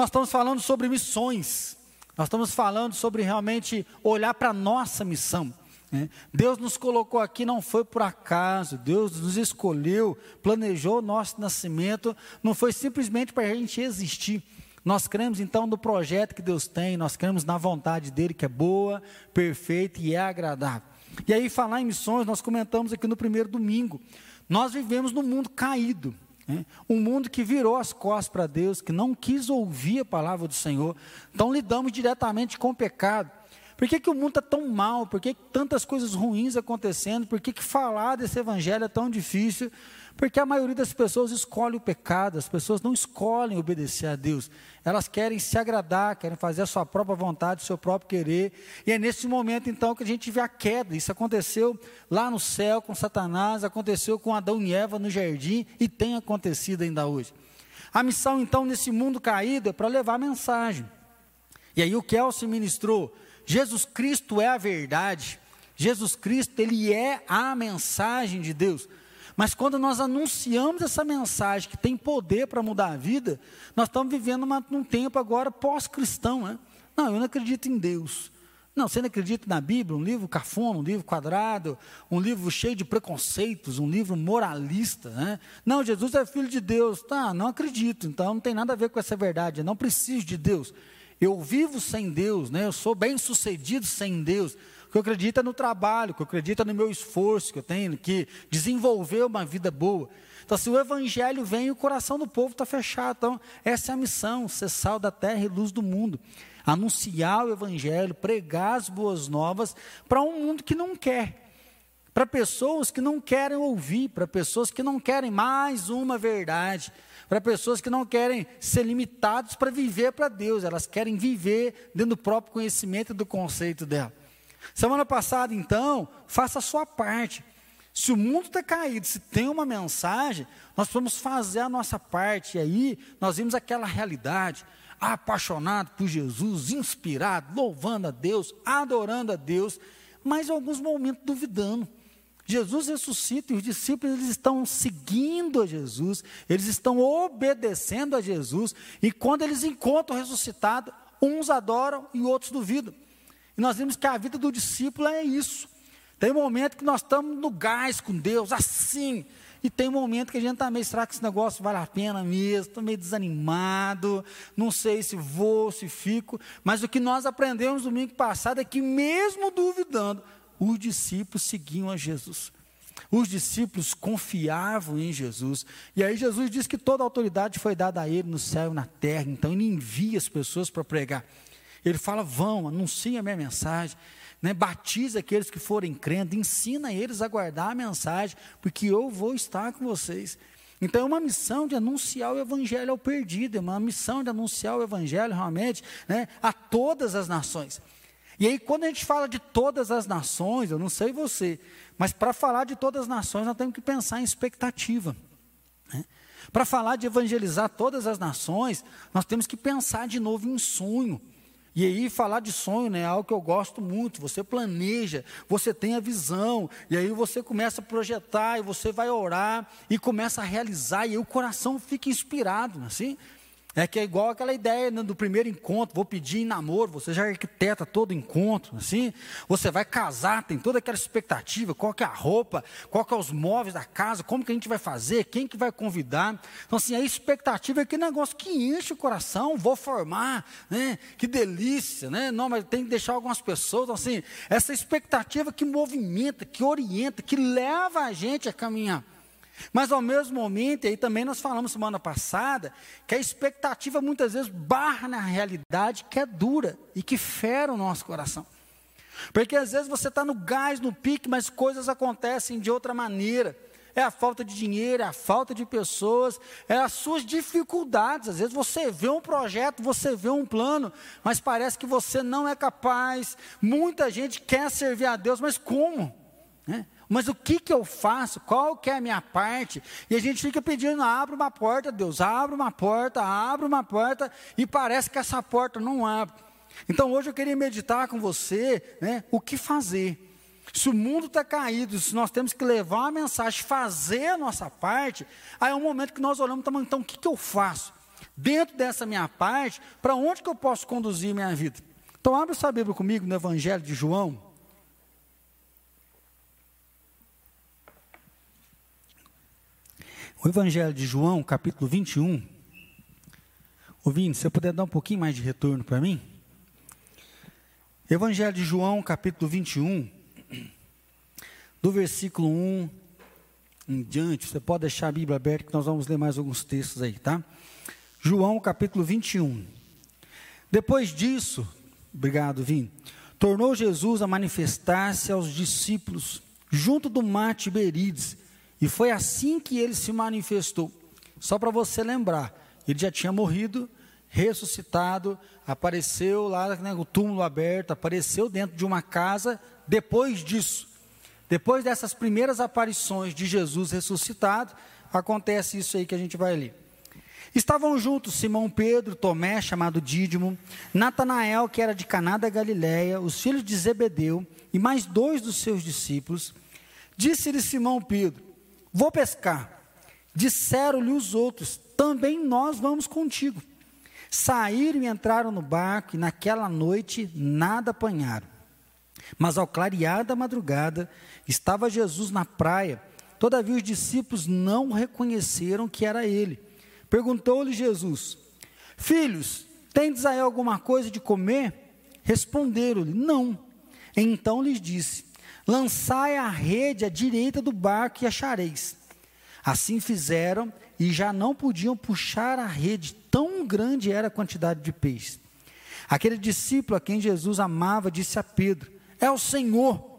nós estamos falando sobre missões. Nós estamos falando sobre realmente olhar para a nossa missão. Né? Deus nos colocou aqui, não foi por acaso, Deus nos escolheu, planejou o nosso nascimento, não foi simplesmente para a gente existir. Nós cremos então no projeto que Deus tem, nós cremos na vontade dele que é boa, perfeita e é agradável. E aí, falar em missões, nós comentamos aqui no primeiro domingo. Nós vivemos num mundo caído? Um mundo que virou as costas para Deus, que não quis ouvir a palavra do Senhor. Então, lidamos diretamente com o pecado. Por que, que o mundo está tão mal? Por que, que tantas coisas ruins acontecendo? Por que, que falar desse evangelho é tão difícil? Porque a maioria das pessoas escolhe o pecado, as pessoas não escolhem obedecer a Deus. Elas querem se agradar, querem fazer a sua própria vontade, o seu próprio querer. E é nesse momento então que a gente vê a queda. Isso aconteceu lá no céu com Satanás, aconteceu com Adão e Eva no jardim e tem acontecido ainda hoje. A missão então nesse mundo caído é para levar a mensagem. E aí o Kelso ministrou Jesus Cristo é a verdade. Jesus Cristo, ele é a mensagem de Deus. Mas quando nós anunciamos essa mensagem que tem poder para mudar a vida, nós estamos vivendo uma, um tempo agora pós-cristão. Né? Não, eu não acredito em Deus. Não, você não acredita na Bíblia, um livro cafona, um livro quadrado, um livro cheio de preconceitos, um livro moralista. Né? Não, Jesus é filho de Deus. Tá, não acredito, então não tem nada a ver com essa verdade, eu não preciso de Deus. Eu vivo sem Deus, né? eu sou bem sucedido sem Deus. Que é no trabalho, que é no meu esforço que eu tenho, que desenvolver uma vida boa. Então, se o evangelho vem, o coração do povo está fechado. Então, essa é a missão: ser sal da terra e luz do mundo. Anunciar o evangelho, pregar as boas novas para um mundo que não quer. Para pessoas que não querem ouvir, para pessoas que não querem mais uma verdade para pessoas que não querem ser limitados para viver para Deus, elas querem viver dentro do próprio conhecimento do conceito dela. Semana passada, então, faça a sua parte. Se o mundo está caído, se tem uma mensagem, nós vamos fazer a nossa parte. E aí nós vimos aquela realidade, apaixonado por Jesus, inspirado, louvando a Deus, adorando a Deus, mas em alguns momentos duvidando. Jesus ressuscita e os discípulos eles estão seguindo a Jesus, eles estão obedecendo a Jesus, e quando eles encontram o ressuscitado, uns adoram e outros duvidam. E nós vimos que a vida do discípulo é isso. Tem momento que nós estamos no gás com Deus, assim, e tem momento que a gente está meio, será que esse negócio vale a pena mesmo? Estou meio desanimado, não sei se vou, se fico. Mas o que nós aprendemos domingo passado é que, mesmo duvidando, os discípulos seguiam a Jesus. Os discípulos confiavam em Jesus. E aí Jesus diz que toda a autoridade foi dada a ele no céu e na terra. Então ele envia as pessoas para pregar. Ele fala: vão, anunciem a minha mensagem. Né, batiza aqueles que forem crendo, ensina eles a guardar a mensagem, porque eu vou estar com vocês. Então é uma missão de anunciar o evangelho ao perdido, é uma missão de anunciar o evangelho realmente né, a todas as nações. E aí, quando a gente fala de todas as nações, eu não sei você, mas para falar de todas as nações, nós temos que pensar em expectativa. Né? Para falar de evangelizar todas as nações, nós temos que pensar de novo em sonho. E aí, falar de sonho né, é algo que eu gosto muito. Você planeja, você tem a visão, e aí você começa a projetar, e você vai orar, e começa a realizar, e aí o coração fica inspirado, assim. É que é igual aquela ideia né, do primeiro encontro, vou pedir em namoro, você já arquiteta todo encontro, assim, você vai casar, tem toda aquela expectativa, qual que é a roupa, qual que é os móveis da casa, como que a gente vai fazer, quem que vai convidar. Então, assim, a expectativa é aquele negócio que enche o coração, vou formar, né? Que delícia, né? Não, mas tem que deixar algumas pessoas, então, assim, essa expectativa que movimenta, que orienta, que leva a gente a caminhar. Mas ao mesmo momento, aí também nós falamos semana passada, que a expectativa muitas vezes barra na realidade que é dura e que fera o nosso coração. Porque às vezes você está no gás, no pique, mas coisas acontecem de outra maneira. É a falta de dinheiro, é a falta de pessoas, é as suas dificuldades. Às vezes você vê um projeto, você vê um plano, mas parece que você não é capaz. Muita gente quer servir a Deus, mas como? Né? Mas o que, que eu faço? Qual que é a minha parte? E a gente fica pedindo, abre uma porta, Deus, abre uma porta, abre uma porta, e parece que essa porta não abre. Então hoje eu queria meditar com você, né, o que fazer. Se o mundo está caído, se nós temos que levar a mensagem, fazer a nossa parte, aí é um momento que nós olhamos, então o que, que eu faço? dentro dessa minha parte, para onde que eu posso conduzir minha vida? Então, abre sua Bíblia comigo no Evangelho de João. O Evangelho de João, capítulo 21. Ouvindo, se você puder dar um pouquinho mais de retorno para mim. Evangelho de João, capítulo 21, do versículo 1 em diante. Você pode deixar a Bíblia aberta que nós vamos ler mais alguns textos aí, tá? João, capítulo 21. Depois disso, obrigado, Vim, tornou Jesus a manifestar-se aos discípulos junto do mar Tiberíades, e foi assim que ele se manifestou. Só para você lembrar, ele já tinha morrido, ressuscitado, apareceu lá, né, o túmulo aberto, apareceu dentro de uma casa. Depois disso, depois dessas primeiras aparições de Jesus ressuscitado, acontece isso aí que a gente vai ler. Estavam juntos Simão Pedro, Tomé, chamado Dídimo, Natanael, que era de Caná da Galiléia, os filhos de Zebedeu e mais dois dos seus discípulos. Disse-lhe Simão Pedro: Vou pescar. Disseram-lhe os outros: Também nós vamos contigo. Saíram e entraram no barco, e naquela noite nada apanharam. Mas ao clarear da madrugada, estava Jesus na praia. Todavia os discípulos não reconheceram que era ele. Perguntou-lhe Jesus: Filhos, tendes aí alguma coisa de comer? Responderam-lhe: Não. Então lhes disse: Lançai a rede à direita do barco e achareis. Assim fizeram e já não podiam puxar a rede, tão grande era a quantidade de peixes. Aquele discípulo a quem Jesus amava disse a Pedro: É o Senhor.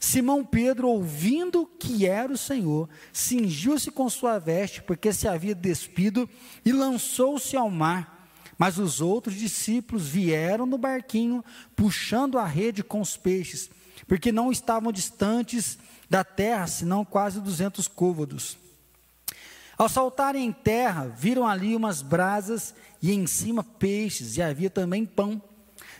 Simão Pedro, ouvindo que era o Senhor, cingiu-se com sua veste, porque se havia despido, e lançou-se ao mar. Mas os outros discípulos vieram no barquinho, puxando a rede com os peixes, porque não estavam distantes da terra, senão quase duzentos côvados. Ao saltarem em terra, viram ali umas brasas e em cima peixes, e havia também pão.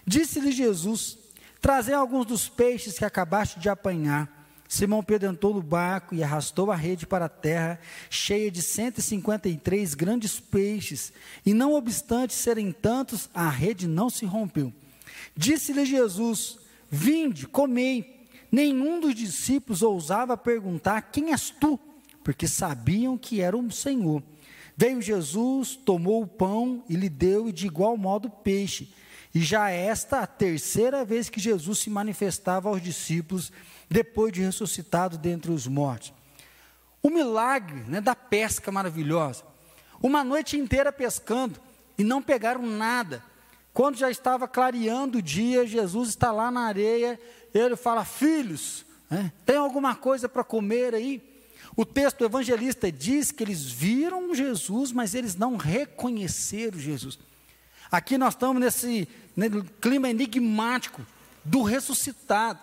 Disse-lhe Jesus: Trazei alguns dos peixes que acabaste de apanhar. Simão Pedro entrou no barco e arrastou a rede para a terra, cheia de 153 grandes peixes, e não obstante serem tantos, a rede não se rompeu. Disse-lhe Jesus: Vinde, comei. Nenhum dos discípulos ousava perguntar: Quem és tu? porque sabiam que era o Senhor. Veio Jesus, tomou o pão e lhe deu, e de igual modo peixe. E já esta a terceira vez que Jesus se manifestava aos discípulos, depois de ressuscitado dentre os mortos. O milagre né, da pesca maravilhosa. Uma noite inteira pescando e não pegaram nada. Quando já estava clareando o dia, Jesus está lá na areia, ele fala: Filhos, né, tem alguma coisa para comer aí? O texto evangelista diz que eles viram Jesus, mas eles não reconheceram Jesus. Aqui nós estamos nesse, nesse clima enigmático do ressuscitado.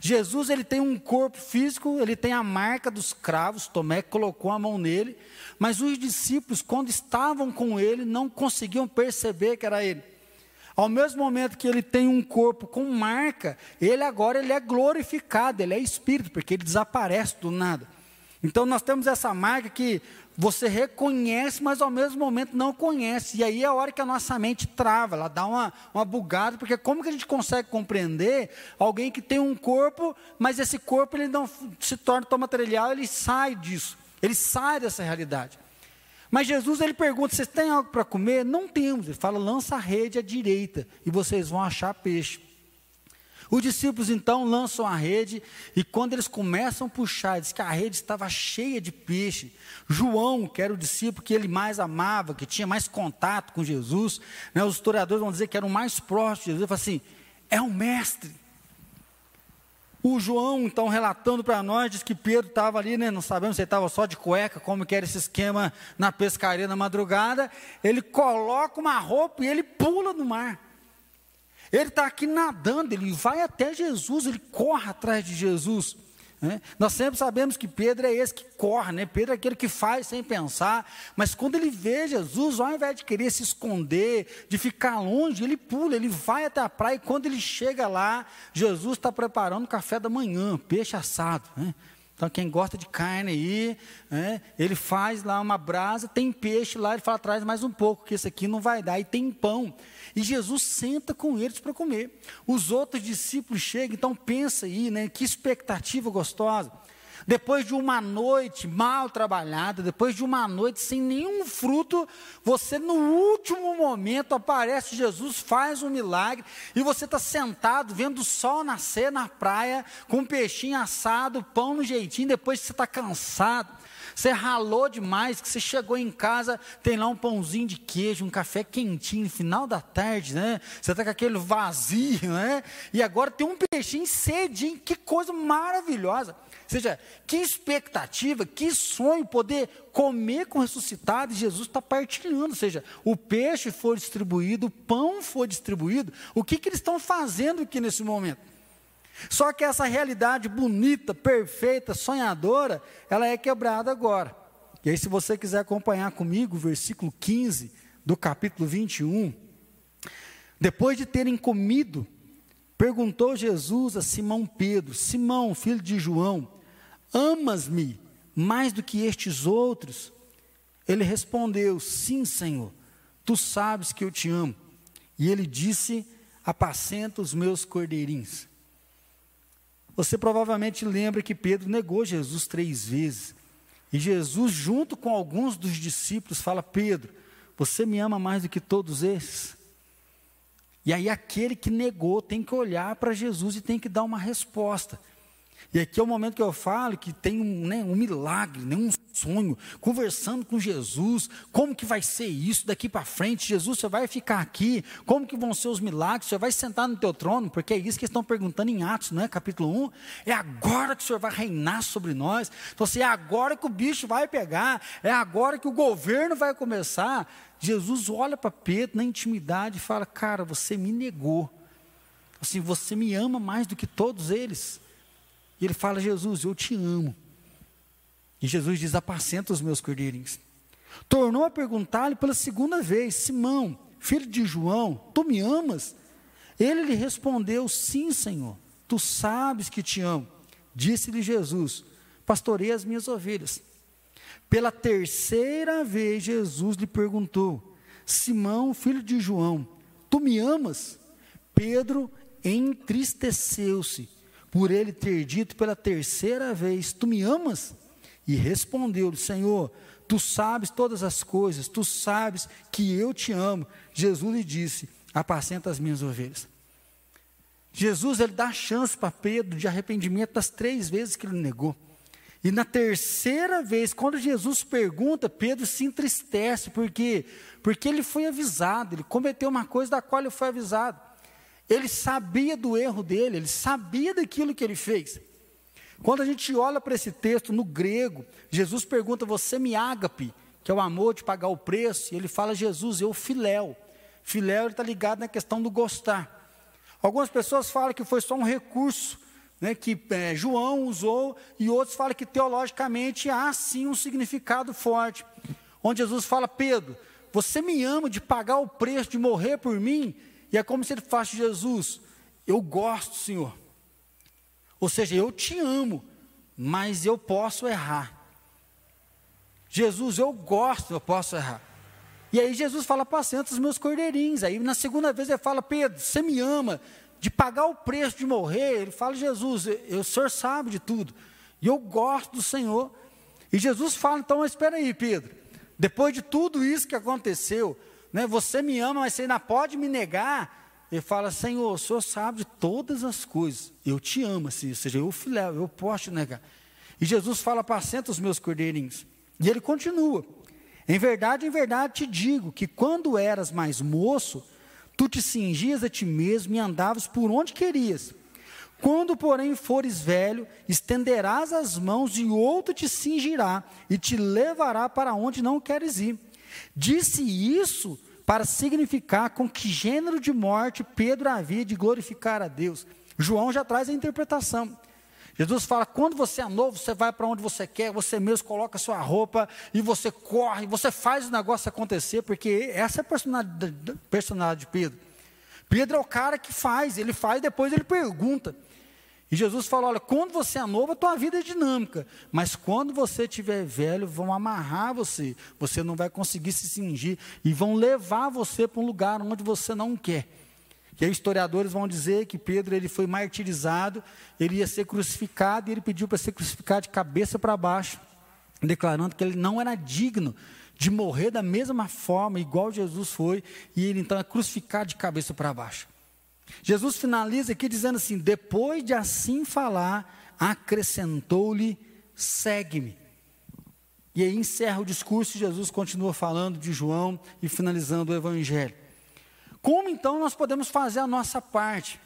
Jesus ele tem um corpo físico, ele tem a marca dos cravos, Tomé colocou a mão nele, mas os discípulos, quando estavam com ele, não conseguiam perceber que era ele. Ao mesmo momento que ele tem um corpo com marca, ele agora ele é glorificado, ele é espírito, porque ele desaparece do nada. Então nós temos essa marca que você reconhece, mas ao mesmo momento não conhece. E aí é a hora que a nossa mente trava, ela dá uma, uma bugada, porque como que a gente consegue compreender alguém que tem um corpo, mas esse corpo ele não se torna tão material, ele sai disso, ele sai dessa realidade. Mas Jesus ele pergunta: vocês têm algo para comer? Não temos. Ele fala: lança a rede à direita e vocês vão achar peixe. Os discípulos então lançam a rede e quando eles começam a puxar, diz que a rede estava cheia de peixe. João, que era o discípulo que ele mais amava, que tinha mais contato com Jesus, né, os historiadores vão dizer que era o mais próximo de Jesus, ele fala assim: é o mestre. O João, então, relatando para nós, diz que Pedro estava ali, né, não sabemos se ele estava só de cueca, como que era esse esquema na pescaria na madrugada. Ele coloca uma roupa e ele pula no mar. Ele está aqui nadando, ele vai até Jesus, ele corre atrás de Jesus. Né? Nós sempre sabemos que Pedro é esse que corre, né? Pedro é aquele que faz sem pensar, mas quando ele vê Jesus, ao invés de querer se esconder, de ficar longe, ele pula, ele vai até a praia, e quando ele chega lá, Jesus está preparando o café da manhã, peixe assado. Né? Então, quem gosta de carne aí, né, ele faz lá uma brasa, tem peixe lá, ele fala, traz mais um pouco, que esse aqui não vai dar, e tem pão. E Jesus senta com eles para comer. Os outros discípulos chegam, então pensa aí, né, que expectativa gostosa. Depois de uma noite mal trabalhada, depois de uma noite sem nenhum fruto, você no último momento aparece Jesus, faz um milagre, e você está sentado vendo o sol nascer na praia, com um peixinho assado, pão no jeitinho, depois que você está cansado. Você ralou demais, que você chegou em casa, tem lá um pãozinho de queijo, um café quentinho, final da tarde, né? Você está com aquele vazio, né? E agora tem um peixinho cedinho, que coisa maravilhosa. Ou seja, que expectativa, que sonho poder comer com o ressuscitado e Jesus está partilhando. Ou seja, o peixe foi distribuído, o pão foi distribuído. O que, que eles estão fazendo aqui nesse momento? Só que essa realidade bonita, perfeita, sonhadora, ela é quebrada agora. E aí, se você quiser acompanhar comigo, versículo 15 do capítulo 21. Depois de terem comido, perguntou Jesus a Simão Pedro: Simão, filho de João, Amas-me mais do que estes outros? Ele respondeu: Sim, Senhor, tu sabes que eu te amo. E ele disse: Apacenta os meus cordeirinhos. Você provavelmente lembra que Pedro negou Jesus três vezes. E Jesus, junto com alguns dos discípulos, fala: Pedro, você me ama mais do que todos esses? E aí, aquele que negou tem que olhar para Jesus e tem que dar uma resposta. E aqui é o momento que eu falo que tem um, né, um milagre, né, um sonho, conversando com Jesus, como que vai ser isso daqui para frente? Jesus, você vai ficar aqui, como que vão ser os milagres? Você vai sentar no teu trono, porque é isso que estão perguntando em Atos, não é? Capítulo 1. É agora que o Senhor vai reinar sobre nós. Então, assim, é agora que o bicho vai pegar, é agora que o governo vai começar. Jesus olha para Pedro na intimidade e fala: Cara, você me negou. Assim, você me ama mais do que todos eles. E ele fala: Jesus, eu te amo. E Jesus diz: Apacenta os meus cordeirinhos. Tornou a perguntar-lhe pela segunda vez: Simão, filho de João, tu me amas? Ele lhe respondeu: Sim, Senhor, tu sabes que te amo. Disse-lhe Jesus: Pastorei as minhas ovelhas. Pela terceira vez, Jesus lhe perguntou: Simão, filho de João, tu me amas? Pedro entristeceu-se por ele ter dito pela terceira vez: Tu me amas? E respondeu-lhe: Senhor, tu sabes todas as coisas, tu sabes que eu te amo. Jesus lhe disse: Apacenta as minhas ovelhas. Jesus ele dá chance para Pedro de arrependimento das três vezes que ele negou. E na terceira vez, quando Jesus pergunta, Pedro se entristece, porque porque ele foi avisado, ele cometeu uma coisa da qual ele foi avisado. Ele sabia do erro dele, ele sabia daquilo que ele fez. Quando a gente olha para esse texto no grego, Jesus pergunta: Você me ágape, que é o amor de pagar o preço, e ele fala: Jesus, eu filéu. Filéu está ligado na questão do gostar. Algumas pessoas falam que foi só um recurso né, que é, João usou, e outros falam que teologicamente há sim um significado forte. Onde Jesus fala: Pedro, você me ama de pagar o preço, de morrer por mim, e é como se ele falasse, Jesus, eu gosto, Senhor. Ou seja, eu te amo, mas eu posso errar. Jesus, eu gosto, eu posso errar. E aí Jesus fala, apacenta os meus cordeirinhos. Aí na segunda vez ele fala, Pedro, você me ama, de pagar o preço de morrer. Ele fala, Jesus, eu, o Senhor sabe de tudo. E eu gosto do Senhor. E Jesus fala, então, espera aí, Pedro. Depois de tudo isso que aconteceu, né? Você me ama, mas você ainda pode me negar. Ele fala, Senhor, o Senhor sabe de todas as coisas. Eu te amo, assim, ou seja, eu filéu, eu posso negar. E Jesus fala, apacenta os meus cordeirinhos. E ele continua. Em verdade, em verdade te digo que quando eras mais moço, tu te cingias a ti mesmo e andavas por onde querias. Quando, porém, fores velho, estenderás as mãos e outro te cingirá e te levará para onde não queres ir. Disse isso para significar com que gênero de morte Pedro havia de glorificar a Deus. João já traz a interpretação. Jesus fala: quando você é novo, você vai para onde você quer, você mesmo coloca sua roupa e você corre, você faz o negócio acontecer, porque essa é a personalidade, personalidade de Pedro. Pedro é o cara que faz, ele faz, depois ele pergunta. E Jesus falou: olha, quando você é novo, a tua vida é dinâmica. Mas quando você estiver velho, vão amarrar você. Você não vai conseguir se cingir. E vão levar você para um lugar onde você não quer. E aí, historiadores vão dizer que Pedro ele foi martirizado, ele ia ser crucificado, e ele pediu para ser crucificado de cabeça para baixo, declarando que ele não era digno de morrer da mesma forma, igual Jesus foi, e ele então é crucificado de cabeça para baixo. Jesus finaliza aqui dizendo assim: depois de assim falar, acrescentou-lhe: segue-me. E aí encerra o discurso e Jesus continua falando de João e finalizando o evangelho. Como então nós podemos fazer a nossa parte?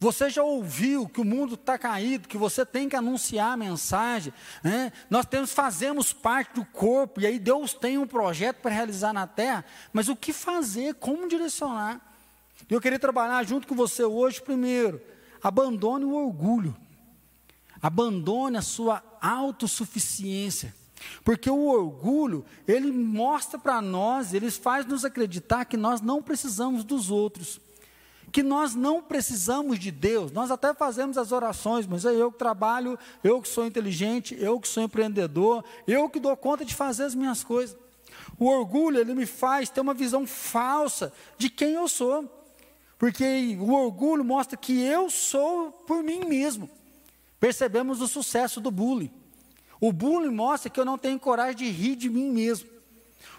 Você já ouviu que o mundo está caído, que você tem que anunciar a mensagem, né? nós temos, fazemos parte do corpo, e aí Deus tem um projeto para realizar na terra, mas o que fazer, como direcionar? Eu queria trabalhar junto com você hoje, primeiro, abandone o orgulho, abandone a sua autossuficiência, porque o orgulho, ele mostra para nós, ele faz nos acreditar que nós não precisamos dos outros que nós não precisamos de Deus. Nós até fazemos as orações, mas é eu que trabalho, eu que sou inteligente, eu que sou empreendedor, eu que dou conta de fazer as minhas coisas. O orgulho, ele me faz ter uma visão falsa de quem eu sou. Porque o orgulho mostra que eu sou por mim mesmo. Percebemos o sucesso do bullying. O bullying mostra que eu não tenho coragem de rir de mim mesmo.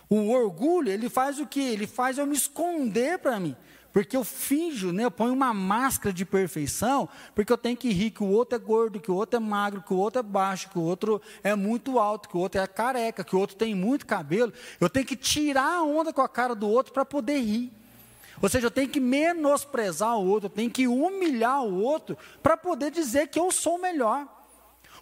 O orgulho, ele faz o que? Ele faz eu me esconder para mim. Porque eu finjo, né, eu ponho uma máscara de perfeição, porque eu tenho que rir que o outro é gordo, que o outro é magro, que o outro é baixo, que o outro é muito alto, que o outro é careca, que o outro tem muito cabelo. Eu tenho que tirar a onda com a cara do outro para poder rir. Ou seja, eu tenho que menosprezar o outro, eu tenho que humilhar o outro para poder dizer que eu sou melhor.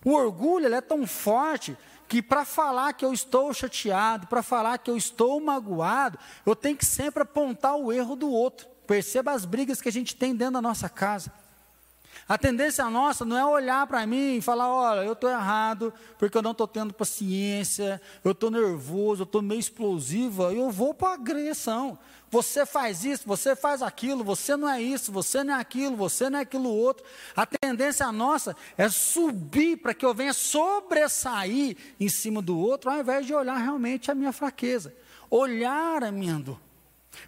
O orgulho é tão forte que para falar que eu estou chateado, para falar que eu estou magoado, eu tenho que sempre apontar o erro do outro. Perceba as brigas que a gente tem dentro da nossa casa. A tendência nossa não é olhar para mim e falar: olha, eu estou errado, porque eu não estou tendo paciência, eu estou nervoso, eu estou meio explosiva, eu vou para a agressão. Você faz isso, você faz aquilo, você não é isso, você não é aquilo, você não é aquilo outro. A tendência nossa é subir para que eu venha sobressair em cima do outro, ao invés de olhar realmente a minha fraqueza, olhar a minha dor.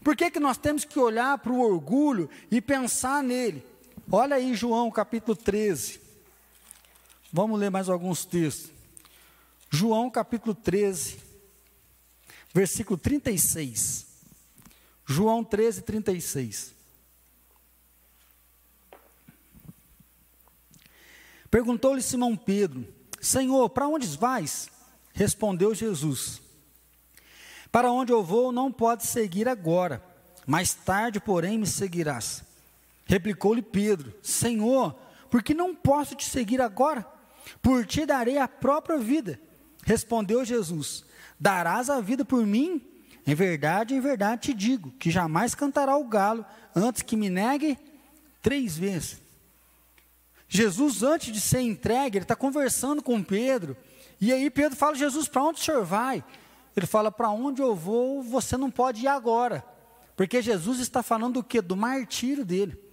Por que, que nós temos que olhar para o orgulho e pensar nele? Olha aí João capítulo 13. Vamos ler mais alguns textos. João capítulo 13, versículo 36. João 13, 36. Perguntou-lhe Simão Pedro: Senhor, para onde vais? Respondeu Jesus: Para onde eu vou não pode seguir agora, mais tarde, porém, me seguirás. Replicou-lhe Pedro: Senhor, por que não posso te seguir agora? Por ti darei a própria vida. Respondeu Jesus: Darás a vida por mim? Em verdade, em verdade te digo que jamais cantará o galo antes que me negue três vezes. Jesus, antes de ser entregue, ele está conversando com Pedro. E aí Pedro fala: Jesus, para onde o senhor vai? Ele fala: Para onde eu vou, você não pode ir agora. Porque Jesus está falando do que? Do martírio dele.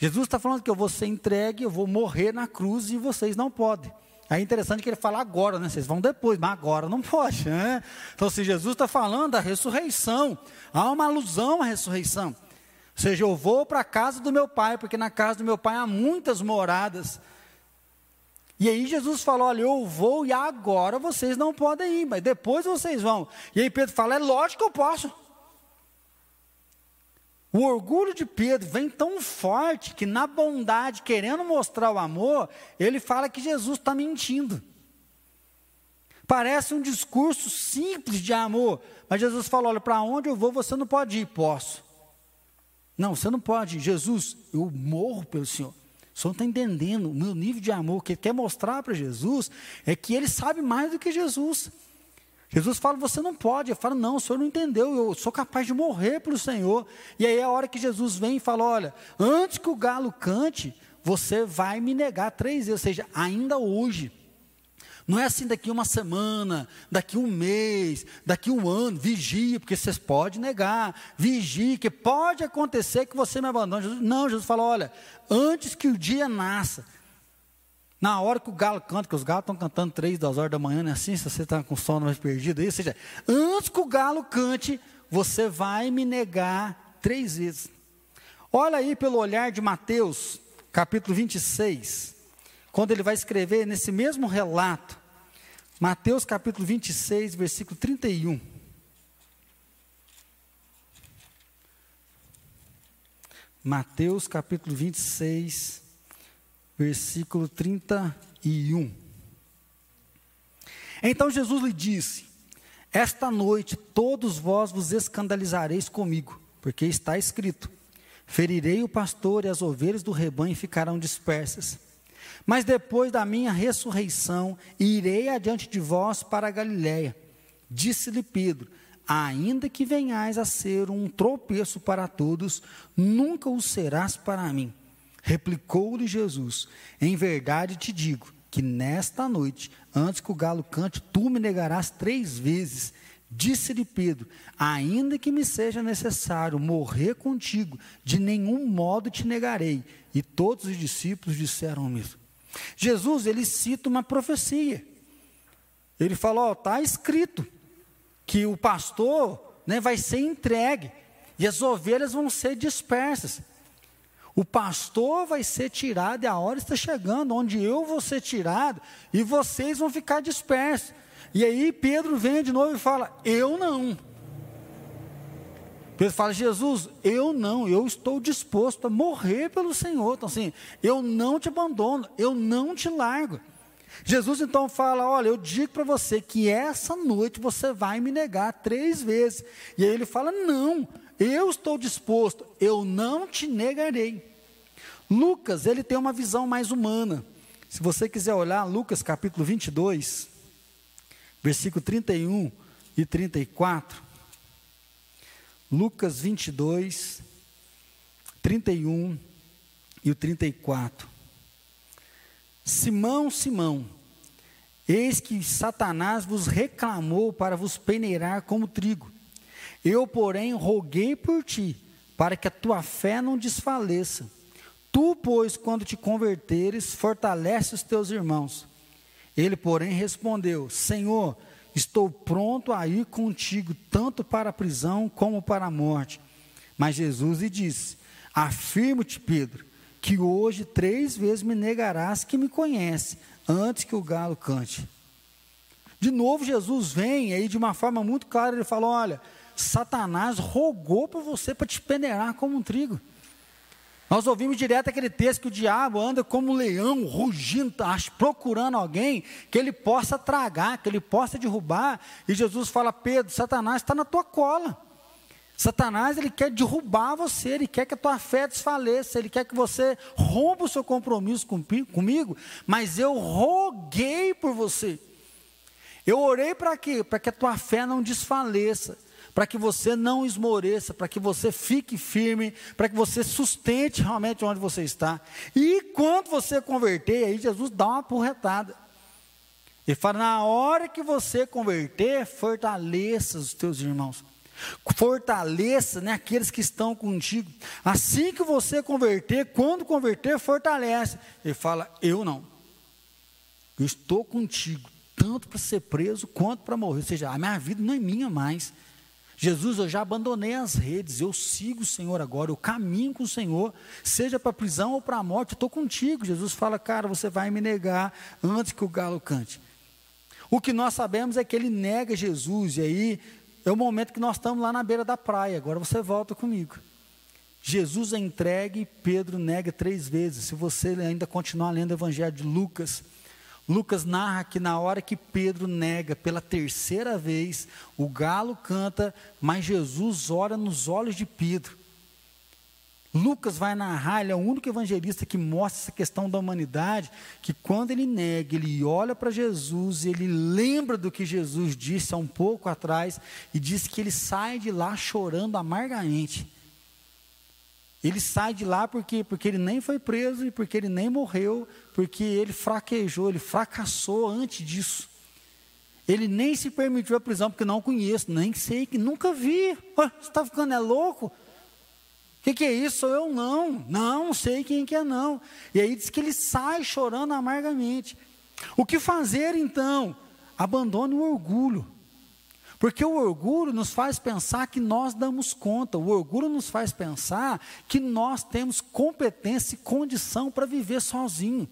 Jesus está falando que eu vou ser entregue, eu vou morrer na cruz e vocês não podem. É interessante que ele fala agora, né? Vocês vão depois, mas agora não pode, né? Então, se Jesus está falando da ressurreição, há uma alusão à ressurreição. Ou seja, eu vou para a casa do meu pai, porque na casa do meu pai há muitas moradas. E aí Jesus falou: olha, eu vou e agora vocês não podem ir, mas depois vocês vão. E aí Pedro fala: é lógico que eu posso. O orgulho de Pedro vem tão forte que, na bondade, querendo mostrar o amor, ele fala que Jesus está mentindo. Parece um discurso simples de amor, mas Jesus falou: Olha, para onde eu vou, você não pode ir. Posso. Não, você não pode. Jesus, eu morro pelo Senhor. O Senhor está entendendo o meu nível de amor. Que ele quer mostrar para Jesus é que ele sabe mais do que Jesus. Jesus fala, você não pode. Eu falo, não, o senhor não entendeu, eu sou capaz de morrer pelo Senhor. E aí é a hora que Jesus vem e fala: olha, antes que o galo cante, você vai me negar três vezes, ou seja, ainda hoje. Não é assim daqui uma semana, daqui um mês, daqui um ano, vigia, porque vocês podem negar, vigie, que pode acontecer que você me abandone. Não, Jesus fala: olha, antes que o dia nasça, Na hora que o galo canta, que os galos estão cantando três, duas horas da manhã, não é assim? Se você está com sono mais perdido, ou seja, antes que o galo cante, você vai me negar três vezes. Olha aí pelo olhar de Mateus, capítulo 26, quando ele vai escrever nesse mesmo relato, Mateus capítulo 26, versículo 31. Mateus capítulo 26, versículo 31. Então Jesus lhe disse: Esta noite todos vós vos escandalizareis comigo, porque está escrito: Ferirei o pastor e as ovelhas do rebanho ficarão dispersas. Mas depois da minha ressurreição, irei adiante de vós para a Galiléia. Disse-lhe Pedro: Ainda que venhais a ser um tropeço para todos, nunca o serás para mim. Replicou-lhe Jesus: Em verdade te digo que nesta noite, antes que o galo cante, tu me negarás três vezes. Disse-lhe Pedro: Ainda que me seja necessário morrer contigo, de nenhum modo te negarei. E todos os discípulos disseram o mesmo. Jesus, ele cita uma profecia. Ele falou: está escrito que o pastor né, vai ser entregue e as ovelhas vão ser dispersas. O pastor vai ser tirado e a hora está chegando, onde eu vou ser tirado e vocês vão ficar dispersos. E aí Pedro vem de novo e fala: Eu não. Pedro fala: Jesus, eu não, eu estou disposto a morrer pelo Senhor. Então, assim, eu não te abandono, eu não te largo. Jesus então fala: Olha, eu digo para você que essa noite você vai me negar três vezes. E aí ele fala: Não, eu estou disposto, eu não te negarei. Lucas, ele tem uma visão mais humana. Se você quiser olhar, Lucas capítulo 22, versículo 31 e 34. Lucas 22, 31 e o 34. Simão, Simão, eis que Satanás vos reclamou para vos peneirar como trigo. Eu, porém, roguei por ti, para que a tua fé não desfaleça. Tu, pois, quando te converteres, fortalece os teus irmãos. Ele, porém, respondeu: Senhor, estou pronto a ir contigo, tanto para a prisão como para a morte. Mas Jesus lhe disse: Afirmo-te, Pedro, que hoje três vezes me negarás que me conhece, antes que o galo cante. De novo, Jesus vem aí de uma forma muito clara, ele falou: Olha, Satanás rogou por você para te peneirar como um trigo. Nós ouvimos direto aquele texto que o diabo anda como um leão, rugindo, procurando alguém que ele possa tragar, que ele possa derrubar. E Jesus fala: Pedro, Satanás está na tua cola. Satanás ele quer derrubar você, ele quer que a tua fé desfaleça, ele quer que você rompa o seu compromisso comigo, mas eu roguei por você. Eu orei para quê? Para que a tua fé não desfaleça, para que você não esmoreça, para que você fique firme, para que você sustente realmente onde você está. E quando você converter, aí Jesus dá uma porretada. Ele fala: na hora que você converter, fortaleça os teus irmãos. Fortaleça né, aqueles que estão contigo. Assim que você converter, quando converter, fortalece. Ele fala: Eu não. Eu estou contigo, tanto para ser preso quanto para morrer. Ou seja, a minha vida não é minha mais. Jesus, eu já abandonei as redes, eu sigo o Senhor agora, eu caminho com o Senhor, seja para a prisão ou para a morte, eu estou contigo. Jesus fala, cara, você vai me negar antes que o galo cante. O que nós sabemos é que ele nega Jesus, e aí é o momento que nós estamos lá na beira da praia. Agora você volta comigo. Jesus é entregue, Pedro nega três vezes. Se você ainda continuar lendo o Evangelho de Lucas, Lucas narra que na hora que Pedro nega pela terceira vez, o galo canta, mas Jesus ora nos olhos de Pedro. Lucas vai narrar, ele é o único evangelista que mostra essa questão da humanidade, que quando ele nega, ele olha para Jesus, ele lembra do que Jesus disse há um pouco atrás, e diz que ele sai de lá chorando amargamente. Ele sai de lá porque, porque ele nem foi preso e porque ele nem morreu, porque ele fraquejou, ele fracassou antes disso. Ele nem se permitiu a prisão, porque não conheço, nem sei, que nunca vi. você está ficando é louco? O que, que, é isso? Sou eu não. Não, sei quem que é não. E aí diz que ele sai chorando amargamente. O que fazer então? Abandone o orgulho. Porque o orgulho nos faz pensar que nós damos conta, o orgulho nos faz pensar que nós temos competência e condição para viver sozinho.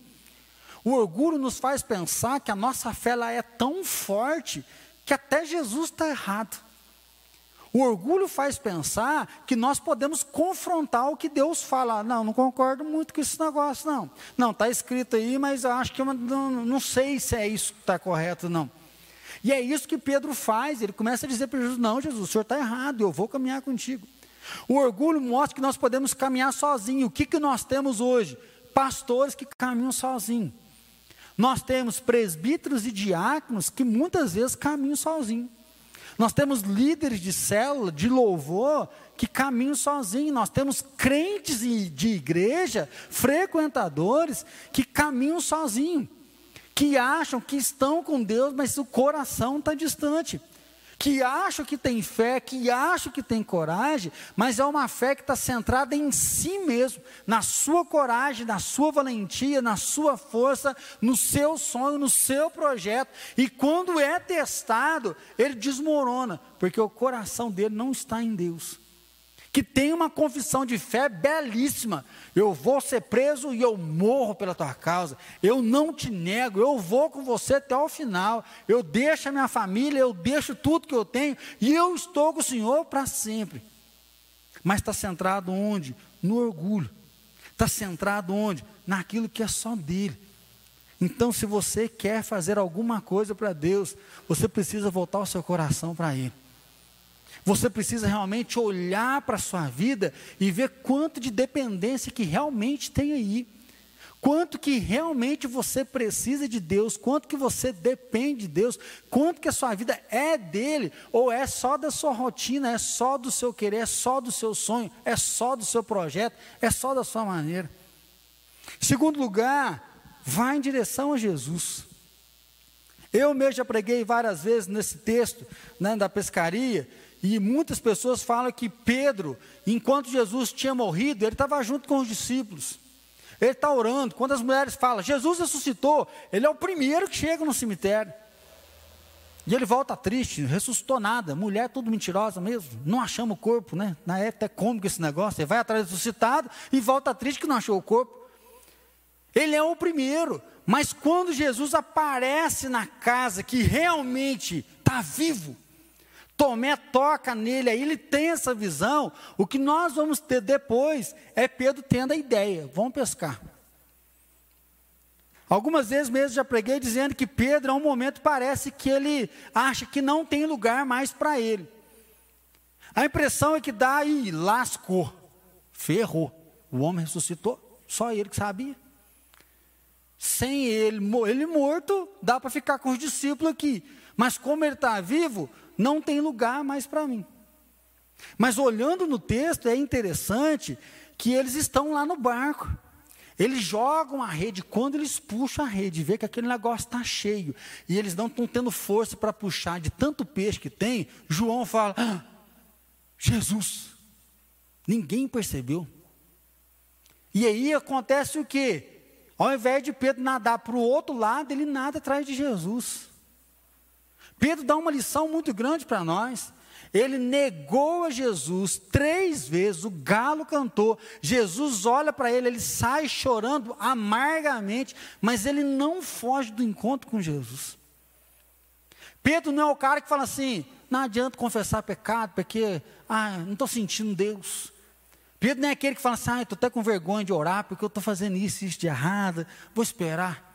O orgulho nos faz pensar que a nossa fé ela é tão forte que até Jesus está errado. O orgulho faz pensar que nós podemos confrontar o que Deus fala. Não, não concordo muito com esse negócio, não. Não, está escrito aí, mas eu acho que eu não, não sei se é isso que está correto, não. E é isso que Pedro faz, ele começa a dizer para Jesus: Não, Jesus, o senhor está errado, eu vou caminhar contigo. O orgulho mostra que nós podemos caminhar sozinhos. O que, que nós temos hoje? Pastores que caminham sozinhos. Nós temos presbíteros e diáconos que muitas vezes caminham sozinhos. Nós temos líderes de célula, de louvor, que caminham sozinhos. Nós temos crentes de igreja, frequentadores, que caminham sozinhos que acham que estão com Deus, mas o coração está distante. Que acham que tem fé, que acham que tem coragem, mas é uma fé que está centrada em si mesmo, na sua coragem, na sua valentia, na sua força, no seu sonho, no seu projeto. E quando é testado, ele desmorona, porque o coração dele não está em Deus que tem uma confissão de fé belíssima. Eu vou ser preso e eu morro pela tua causa. Eu não te nego, eu vou com você até o final. Eu deixo a minha família, eu deixo tudo que eu tenho e eu estou com o Senhor para sempre. Mas está centrado onde? No orgulho. Está centrado onde? Naquilo que é só dele. Então, se você quer fazer alguma coisa para Deus, você precisa voltar o seu coração para Ele. Você precisa realmente olhar para a sua vida e ver quanto de dependência que realmente tem aí. Quanto que realmente você precisa de Deus, quanto que você depende de Deus, quanto que a sua vida é dele, ou é só da sua rotina, é só do seu querer, é só do seu sonho, é só do seu projeto, é só da sua maneira. Segundo lugar, vá em direção a Jesus. Eu mesmo já preguei várias vezes nesse texto né, da pescaria, e muitas pessoas falam que Pedro, enquanto Jesus tinha morrido, ele estava junto com os discípulos. Ele está orando. Quando as mulheres falam, Jesus ressuscitou, ele é o primeiro que chega no cemitério. E ele volta triste, ressuscitou nada. Mulher tudo mentirosa mesmo. Não achamos o corpo, né? Na época é cômico esse negócio. Ele vai atrás do ressuscitado e volta triste que não achou o corpo. Ele é o primeiro. Mas quando Jesus aparece na casa que realmente está vivo, Tomé toca nele, aí ele tem essa visão. O que nós vamos ter depois é Pedro tendo a ideia: vamos pescar. Algumas vezes mesmo já preguei dizendo que Pedro, a um momento, parece que ele acha que não tem lugar mais para ele. A impressão é que dá e lascou, ferrou. O homem ressuscitou, só ele que sabia. Sem ele, ele morto, dá para ficar com os discípulos aqui. Mas como ele está vivo, não tem lugar mais para mim. Mas olhando no texto, é interessante que eles estão lá no barco. Eles jogam a rede, quando eles puxam a rede, vê que aquele negócio está cheio, e eles não estão tendo força para puxar de tanto peixe que tem, João fala: ah, Jesus, ninguém percebeu. E aí acontece o que? Ao invés de Pedro nadar para o outro lado, ele nada atrás de Jesus. Pedro dá uma lição muito grande para nós. Ele negou a Jesus três vezes, o galo cantou. Jesus olha para ele, ele sai chorando amargamente, mas ele não foge do encontro com Jesus. Pedro não é o cara que fala assim: não adianta confessar pecado, porque ah, não estou sentindo Deus. Pedro não é aquele que fala assim: ah, estou até com vergonha de orar, porque eu estou fazendo isso, isso de errado, vou esperar.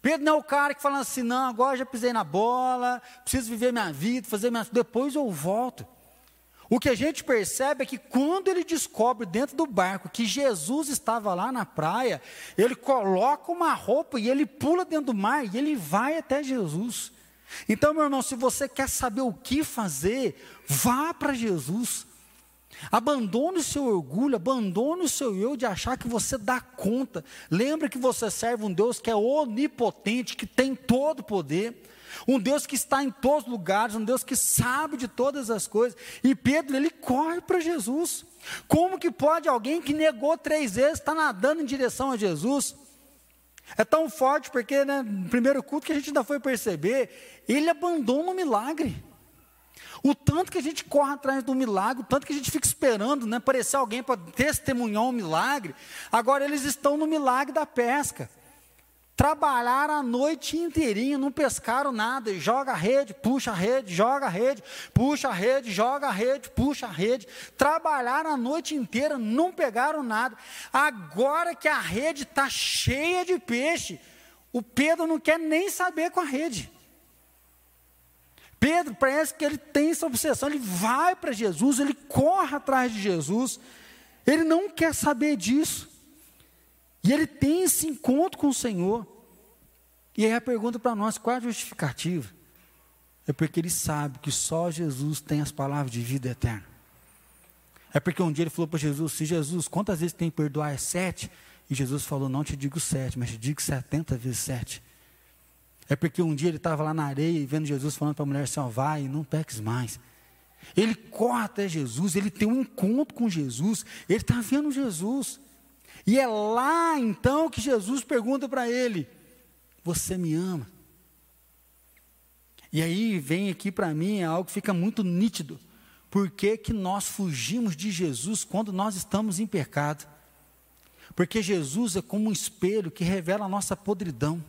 Pedro não é o cara que fala assim, não, agora já pisei na bola, preciso viver minha vida, fazer minha depois eu volto. O que a gente percebe é que quando ele descobre dentro do barco que Jesus estava lá na praia, ele coloca uma roupa e ele pula dentro do mar e ele vai até Jesus. Então, meu irmão, se você quer saber o que fazer, vá para Jesus. Abandone o seu orgulho, abandone o seu eu de achar que você dá conta. Lembre que você serve um Deus que é onipotente, que tem todo o poder. Um Deus que está em todos os lugares, um Deus que sabe de todas as coisas. E Pedro, ele corre para Jesus. Como que pode alguém que negou três vezes estar tá nadando em direção a Jesus? É tão forte porque, né, no primeiro culto que a gente ainda foi perceber, ele abandona o milagre. O tanto que a gente corre atrás do milagre, o tanto que a gente fica esperando, né, aparecer alguém para testemunhar um milagre. Agora eles estão no milagre da pesca. Trabalharam a noite inteirinha, não pescaram nada, joga a rede, puxa a rede, joga a rede, puxa a rede, joga a rede, puxa a rede. Trabalharam a noite inteira, não pegaram nada. Agora que a rede está cheia de peixe, o Pedro não quer nem saber com a rede. Pedro parece que ele tem essa obsessão, ele vai para Jesus, ele corre atrás de Jesus, ele não quer saber disso. E ele tem esse encontro com o Senhor. E aí a pergunta para nós, qual é a justificativa? É porque ele sabe que só Jesus tem as palavras de vida eterna. É porque um dia ele falou para Jesus, se Jesus, quantas vezes tem que perdoar? É sete? E Jesus falou, não te digo sete, mas te digo setenta vezes sete. É porque um dia ele estava lá na areia vendo Jesus falando para a mulher assim, vai não peques mais. Ele corre até Jesus, ele tem um encontro com Jesus, ele está vendo Jesus. E é lá então que Jesus pergunta para ele: Você me ama? E aí vem aqui para mim é algo que fica muito nítido. Por que, que nós fugimos de Jesus quando nós estamos em pecado? Porque Jesus é como um espelho que revela a nossa podridão.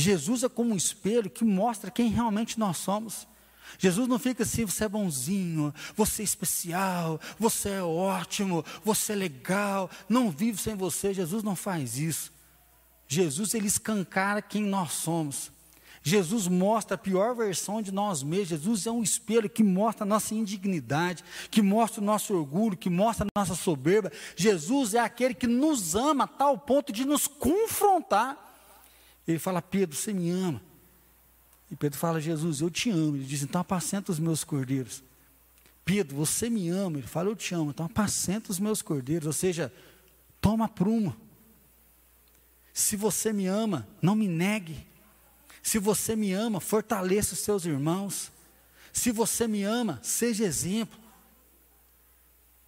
Jesus é como um espelho que mostra quem realmente nós somos. Jesus não fica assim, você é bonzinho, você é especial, você é ótimo, você é legal, não vive sem você. Jesus não faz isso. Jesus, ele escancara quem nós somos. Jesus mostra a pior versão de nós mesmos. Jesus é um espelho que mostra a nossa indignidade, que mostra o nosso orgulho, que mostra a nossa soberba. Jesus é aquele que nos ama a tal ponto de nos confrontar. Ele fala: Pedro, você me ama. E Pedro fala: Jesus, eu te amo. Ele diz: então apacenta os meus cordeiros. Pedro, você me ama. Ele fala: eu te amo. Então apacenta os meus cordeiros. Ou seja, toma prumo. Se você me ama, não me negue. Se você me ama, fortaleça os seus irmãos. Se você me ama, seja exemplo.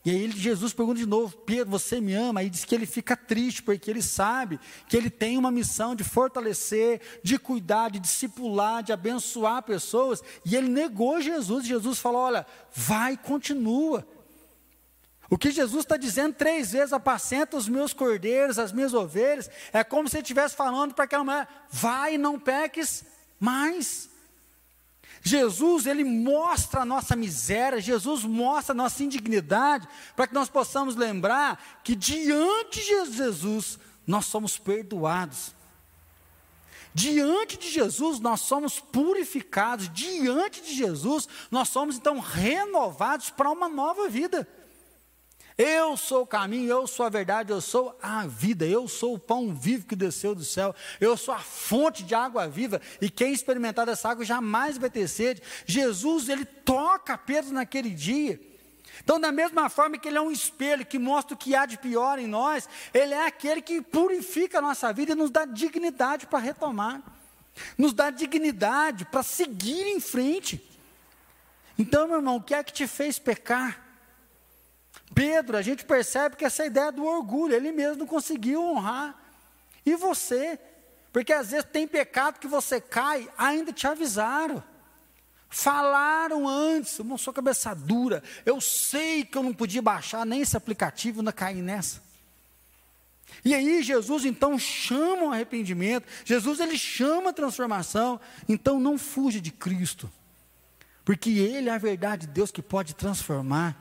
E aí Jesus pergunta de novo: Pedro, você me ama? Aí diz que ele fica triste, porque ele sabe que ele tem uma missão de fortalecer, de cuidar, de discipular, de abençoar pessoas. E ele negou Jesus. Jesus falou: Olha, vai, continua. O que Jesus está dizendo três vezes: apacenta os meus cordeiros, as minhas ovelhas. É como se ele estivesse falando para aquela mulher: vai, não peques mais. Jesus, ele mostra a nossa miséria, Jesus mostra a nossa indignidade, para que nós possamos lembrar que diante de Jesus nós somos perdoados. Diante de Jesus nós somos purificados, diante de Jesus nós somos então renovados para uma nova vida. Eu sou o caminho, eu sou a verdade, eu sou a vida, eu sou o pão vivo que desceu do céu, eu sou a fonte de água viva, e quem experimentar dessa água jamais vai ter sede. Jesus, ele toca Pedro naquele dia. Então, da mesma forma que ele é um espelho que mostra o que há de pior em nós, ele é aquele que purifica a nossa vida e nos dá dignidade para retomar, nos dá dignidade para seguir em frente. Então, meu irmão, o que é que te fez pecar? Pedro, a gente percebe que essa ideia do orgulho, ele mesmo não conseguiu honrar. E você? Porque às vezes tem pecado que você cai, ainda te avisaram. Falaram antes, eu não sou cabeça dura, eu sei que eu não podia baixar nem esse aplicativo, ainda caí nessa. E aí Jesus então chama o arrependimento, Jesus ele chama a transformação, então não fuja de Cristo, porque Ele é a verdade de Deus que pode transformar.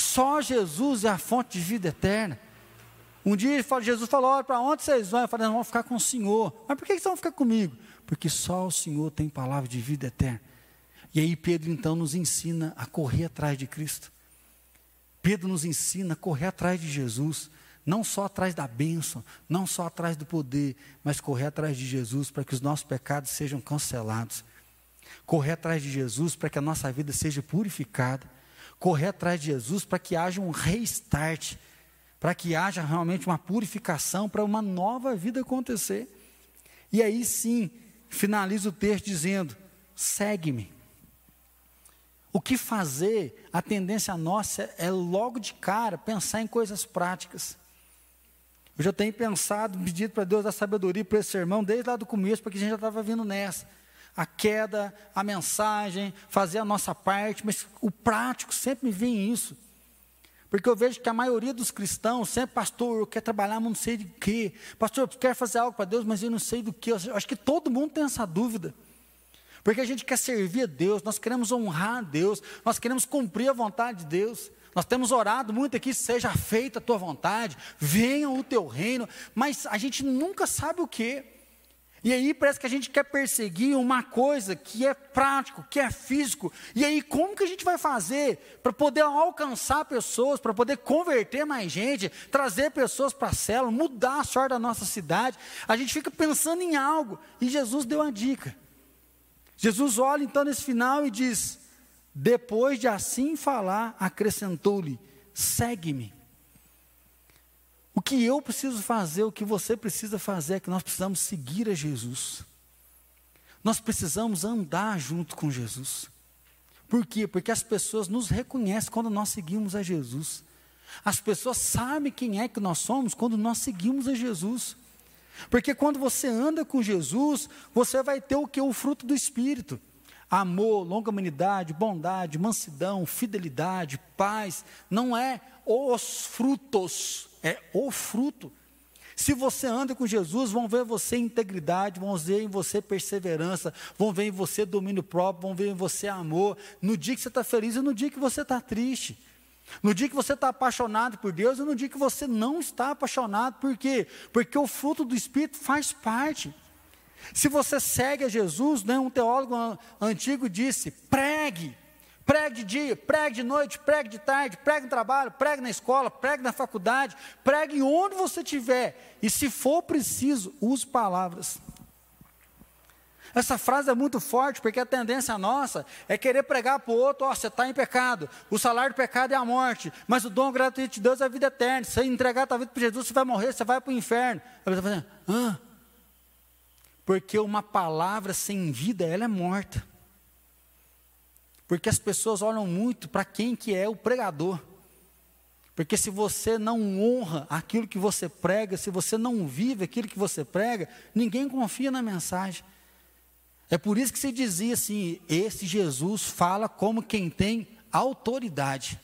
Só Jesus é a fonte de vida eterna. Um dia Jesus falou: Olha, para onde vocês vão? Eu falei: Não, vamos ficar com o Senhor. Mas por que vocês vão ficar comigo? Porque só o Senhor tem palavra de vida eterna. E aí Pedro então nos ensina a correr atrás de Cristo. Pedro nos ensina a correr atrás de Jesus, não só atrás da bênção, não só atrás do poder, mas correr atrás de Jesus para que os nossos pecados sejam cancelados. Correr atrás de Jesus para que a nossa vida seja purificada correr atrás de Jesus para que haja um restart, para que haja realmente uma purificação, para uma nova vida acontecer. E aí sim, finaliza o texto dizendo: segue-me. o que fazer, a tendência nossa é logo de cara pensar em coisas práticas. Eu já tenho pensado, pedido para Deus a sabedoria para esse sermão desde lá do começo, porque a gente já estava vindo nessa. A queda, a mensagem, fazer a nossa parte, mas o prático sempre me vem isso. Porque eu vejo que a maioria dos cristãos sempre, pastor, eu quero trabalhar, mas não sei de quê. Pastor, eu quero fazer algo para Deus, mas eu não sei do que. Eu acho que todo mundo tem essa dúvida. Porque a gente quer servir a Deus, nós queremos honrar a Deus, nós queremos cumprir a vontade de Deus. Nós temos orado muito aqui, seja feita a tua vontade, venha o teu reino, mas a gente nunca sabe o que. E aí parece que a gente quer perseguir uma coisa que é prático, que é físico. E aí como que a gente vai fazer para poder alcançar pessoas, para poder converter mais gente, trazer pessoas para a célula, mudar a sorte da nossa cidade? A gente fica pensando em algo e Jesus deu a dica. Jesus olha então nesse final e diz: depois de assim falar, acrescentou-lhe: segue-me. O que eu preciso fazer, o que você precisa fazer é que nós precisamos seguir a Jesus. Nós precisamos andar junto com Jesus. Por quê? Porque as pessoas nos reconhecem quando nós seguimos a Jesus. As pessoas sabem quem é que nós somos quando nós seguimos a Jesus. Porque quando você anda com Jesus, você vai ter o que? O fruto do Espírito. Amor, longanimidade, bondade, mansidão, fidelidade, paz. Não é os frutos é o fruto. Se você anda com Jesus, vão ver você integridade, vão ver em você perseverança, vão ver em você domínio próprio, vão ver em você amor. No dia que você está feliz e no dia que você está triste. No dia que você está apaixonado por Deus e no dia que você não está apaixonado. Por quê? Porque o fruto do Espírito faz parte. Se você segue a Jesus, né, um teólogo antigo disse: pregue, Pregue de dia, pregue de noite, pregue de tarde, pregue no trabalho, pregue na escola, pregue na faculdade, pregue onde você estiver. E se for preciso, use palavras. Essa frase é muito forte, porque a tendência nossa é querer pregar para o outro, ó, oh, você está em pecado, o salário do pecado é a morte, mas o dom gratuito de Deus é a vida eterna. Se você entregar a tua vida para Jesus, você vai morrer, você vai para o inferno. A pessoa fala, ah, porque uma palavra sem vida, ela é morta. Porque as pessoas olham muito para quem que é o pregador. Porque se você não honra aquilo que você prega, se você não vive aquilo que você prega, ninguém confia na mensagem. É por isso que se dizia assim: esse Jesus fala como quem tem autoridade.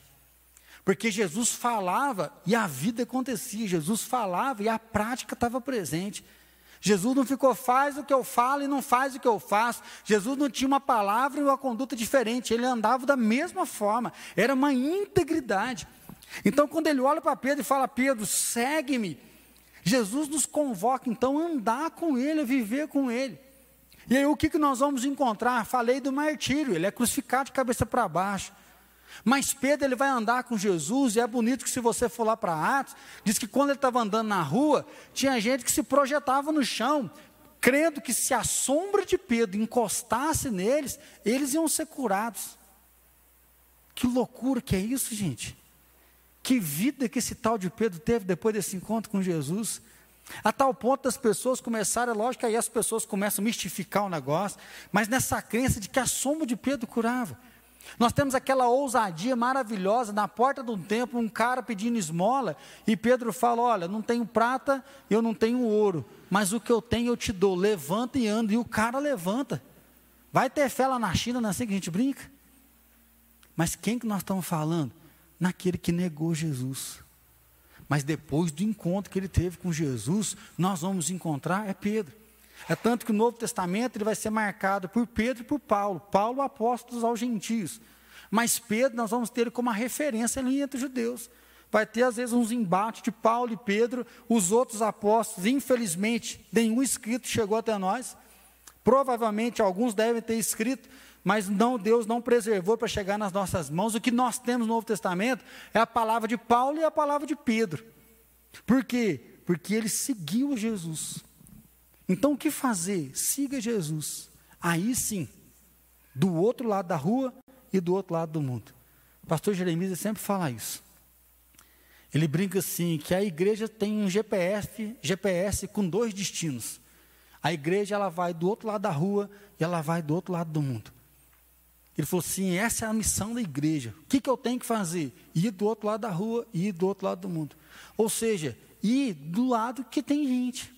Porque Jesus falava e a vida acontecia, Jesus falava e a prática estava presente. Jesus não ficou, faz o que eu falo e não faz o que eu faço. Jesus não tinha uma palavra e uma conduta diferente, ele andava da mesma forma, era uma integridade. Então, quando ele olha para Pedro e fala: Pedro, segue-me, Jesus nos convoca então a andar com ele, a viver com ele. E aí, o que, que nós vamos encontrar? Falei do martírio, ele é crucificado de cabeça para baixo. Mas Pedro ele vai andar com Jesus, e é bonito que se você for lá para Atos, diz que quando ele estava andando na rua, tinha gente que se projetava no chão, crendo que se a sombra de Pedro encostasse neles, eles iam ser curados. Que loucura que é isso, gente. Que vida que esse tal de Pedro teve depois desse encontro com Jesus. A tal ponto das pessoas começaram, é lógico aí as pessoas começam a mistificar o negócio, mas nessa crença de que a sombra de Pedro curava. Nós temos aquela ousadia maravilhosa na porta de um templo, um cara pedindo esmola, e Pedro fala: Olha, não tenho prata, eu não tenho ouro, mas o que eu tenho eu te dou, levanta e anda. E o cara levanta. Vai ter fé lá na China, não é assim que a gente brinca? Mas quem que nós estamos falando? Naquele que negou Jesus. Mas depois do encontro que ele teve com Jesus, nós vamos encontrar é Pedro. É tanto que o Novo Testamento ele vai ser marcado por Pedro e por Paulo. Paulo, apóstolos aos gentios. Mas Pedro, nós vamos ter como uma referência ali entre os judeus. Vai ter, às vezes, uns embates de Paulo e Pedro. Os outros apóstolos, infelizmente, nenhum escrito chegou até nós. Provavelmente alguns devem ter escrito, mas não, Deus não preservou para chegar nas nossas mãos. O que nós temos no Novo Testamento é a palavra de Paulo e a palavra de Pedro. Por quê? Porque ele seguiu Jesus. Então o que fazer? Siga Jesus. Aí sim, do outro lado da rua e do outro lado do mundo. O pastor Jeremias sempre fala isso. Ele brinca assim que a igreja tem um GPS, GPS com dois destinos. A igreja ela vai do outro lado da rua e ela vai do outro lado do mundo. Ele falou assim: essa é a missão da igreja. O que, que eu tenho que fazer? Ir do outro lado da rua e ir do outro lado do mundo. Ou seja, ir do lado que tem gente.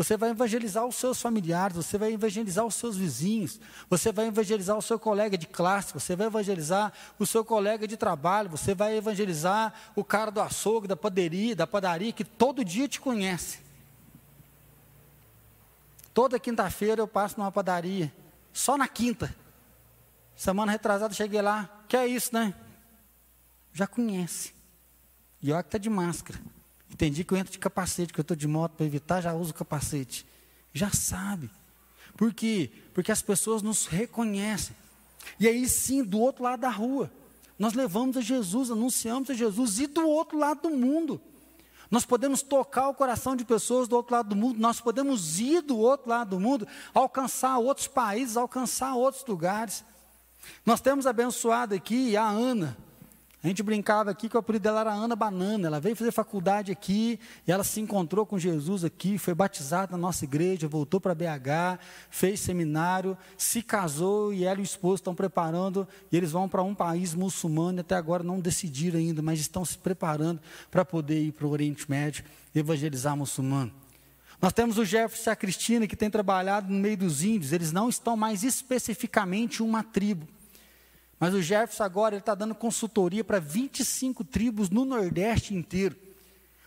Você vai evangelizar os seus familiares, você vai evangelizar os seus vizinhos, você vai evangelizar o seu colega de classe, você vai evangelizar o seu colega de trabalho, você vai evangelizar o cara do açougue, da padaria, da padaria que todo dia te conhece. Toda quinta-feira eu passo numa padaria, só na quinta. Semana retrasada cheguei lá, que é isso, né? Já conhece. E olha que está de máscara. Entendi que eu entro de capacete, que eu estou de moto para evitar, já uso capacete. Já sabe. Por quê? Porque as pessoas nos reconhecem. E aí sim, do outro lado da rua, nós levamos a Jesus, anunciamos a Jesus, e do outro lado do mundo. Nós podemos tocar o coração de pessoas do outro lado do mundo, nós podemos ir do outro lado do mundo, alcançar outros países, alcançar outros lugares. Nós temos abençoado aqui a Ana, a gente brincava aqui que o apelido dela era Ana Banana. Ela veio fazer faculdade aqui e ela se encontrou com Jesus aqui, foi batizada na nossa igreja, voltou para BH, fez seminário, se casou e ela e o esposo estão preparando e eles vão para um país muçulmano e até agora não decidiram ainda, mas estão se preparando para poder ir para o Oriente Médio evangelizar muçulmano. Nós temos o Jefferson e a Cristina que tem trabalhado no meio dos índios, eles não estão mais especificamente uma tribo mas o Jefferson agora está dando consultoria para 25 tribos no Nordeste inteiro.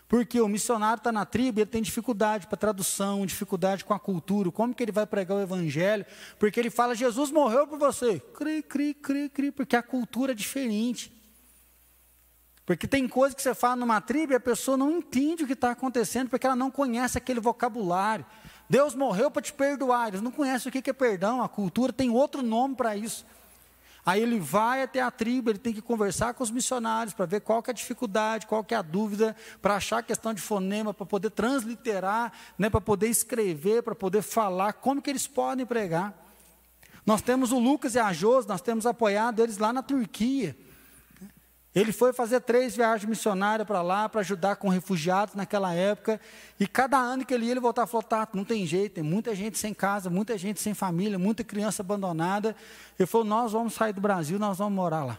Porque o missionário está na tribo e ele tem dificuldade para tradução, dificuldade com a cultura, como que ele vai pregar o evangelho? Porque ele fala, Jesus morreu por você. Cri, cri, cri, cri, porque a cultura é diferente. Porque tem coisa que você fala numa tribo e a pessoa não entende o que está acontecendo, porque ela não conhece aquele vocabulário. Deus morreu para te perdoar, eles não conhecem o que é perdão, a cultura tem outro nome para isso. Aí ele vai até a tribo, ele tem que conversar com os missionários para ver qual que é a dificuldade, qual que é a dúvida, para achar a questão de fonema, para poder transliterar, né, para poder escrever, para poder falar, como que eles podem pregar. Nós temos o Lucas e a Jos, nós temos apoiado eles lá na Turquia. Ele foi fazer três viagens missionárias para lá, para ajudar com refugiados naquela época. E cada ano que ele ia, ele voltava e falou: tá, não tem jeito, tem muita gente sem casa, muita gente sem família, muita criança abandonada. Ele falou: nós vamos sair do Brasil, nós vamos morar lá.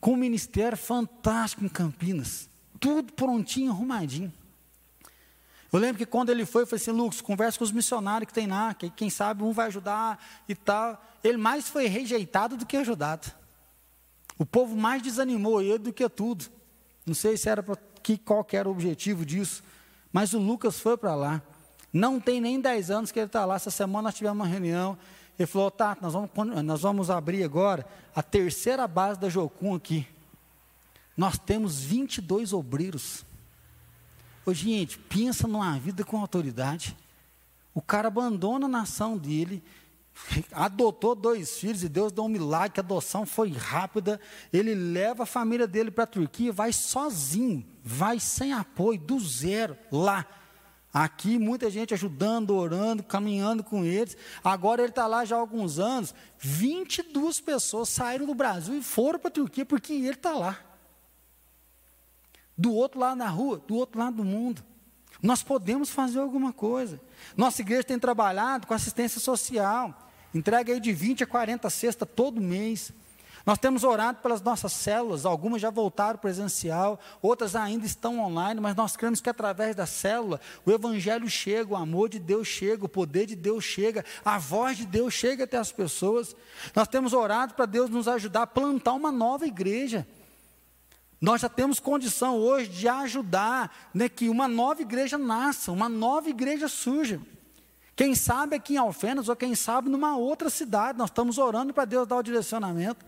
Com um ministério fantástico em Campinas. Tudo prontinho, arrumadinho. Eu lembro que quando ele foi, eu falei assim: Lucas, conversa com os missionários que tem lá, que quem sabe um vai ajudar e tal. Ele mais foi rejeitado do que ajudado. O povo mais desanimou ele do que tudo. Não sei se era para que qual era o objetivo disso, mas o Lucas foi para lá. Não tem nem 10 anos que ele está lá. Essa semana nós tivemos uma reunião. Ele falou, tá, nós vamos, nós vamos abrir agora a terceira base da Jocum aqui. Nós temos 22 obreiros. Ô, gente, pensa numa vida com autoridade. O cara abandona a nação dele, adotou dois filhos e Deus deu um milagre, a adoção foi rápida. Ele leva a família dele para a Turquia, vai sozinho, vai sem apoio, do zero, lá. Aqui muita gente ajudando, orando, caminhando com eles. Agora ele está lá já há alguns anos. 22 pessoas saíram do Brasil e foram para a Turquia porque ele está lá. Do outro lado da rua, do outro lado do mundo. Nós podemos fazer alguma coisa. Nossa igreja tem trabalhado com assistência social. Entrega aí de 20 a 40 cestas todo mês. Nós temos orado pelas nossas células, algumas já voltaram presencial, outras ainda estão online, mas nós cremos que através da célula o Evangelho chega, o amor de Deus chega, o poder de Deus chega, a voz de Deus chega até as pessoas. Nós temos orado para Deus nos ajudar a plantar uma nova igreja. Nós já temos condição hoje de ajudar né, que uma nova igreja nasça, uma nova igreja surja. Quem sabe aqui em Alfenas, ou quem sabe numa outra cidade, nós estamos orando para Deus dar o direcionamento.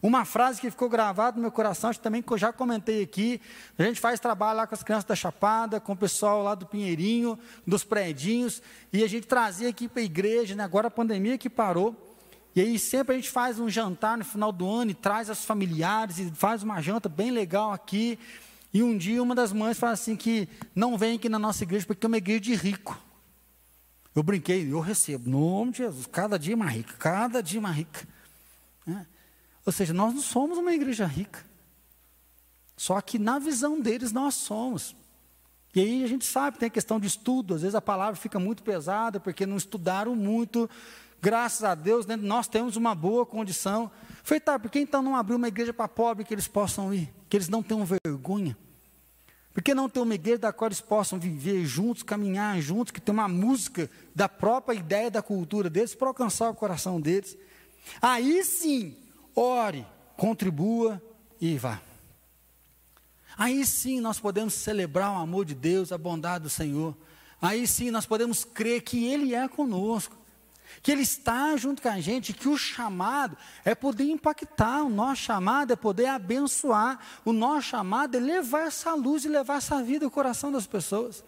Uma frase que ficou gravada no meu coração, acho também que eu já comentei aqui. A gente faz trabalho lá com as crianças da Chapada, com o pessoal lá do Pinheirinho, dos prédios, e a gente trazia aqui para a igreja, né? agora a pandemia que parou. E aí sempre a gente faz um jantar no final do ano e traz as familiares e faz uma janta bem legal aqui. E um dia uma das mães fala assim que não vem aqui na nossa igreja porque é uma igreja de rico. Eu brinquei, eu recebo, no nome de Jesus, cada dia mais rica, cada dia mais rica. Né? Ou seja, nós não somos uma igreja rica. Só que na visão deles nós somos. E aí a gente sabe, tem a questão de estudo, às vezes a palavra fica muito pesada, porque não estudaram muito, graças a Deus, né, nós temos uma boa condição. Falei, tá, por que então não abrir uma igreja para pobre que eles possam ir? Que eles não tenham vergonha? Por que não ter uma igreja da qual eles possam viver juntos, caminhar juntos, que tem uma música da própria ideia da cultura deles para alcançar o coração deles? Aí sim, ore, contribua e vá. Aí sim nós podemos celebrar o amor de Deus, a bondade do Senhor. Aí sim nós podemos crer que Ele é conosco que Ele está junto com a gente, que o chamado é poder impactar, o nosso chamado é poder abençoar, o nosso chamado é levar essa luz e levar essa vida ao coração das pessoas.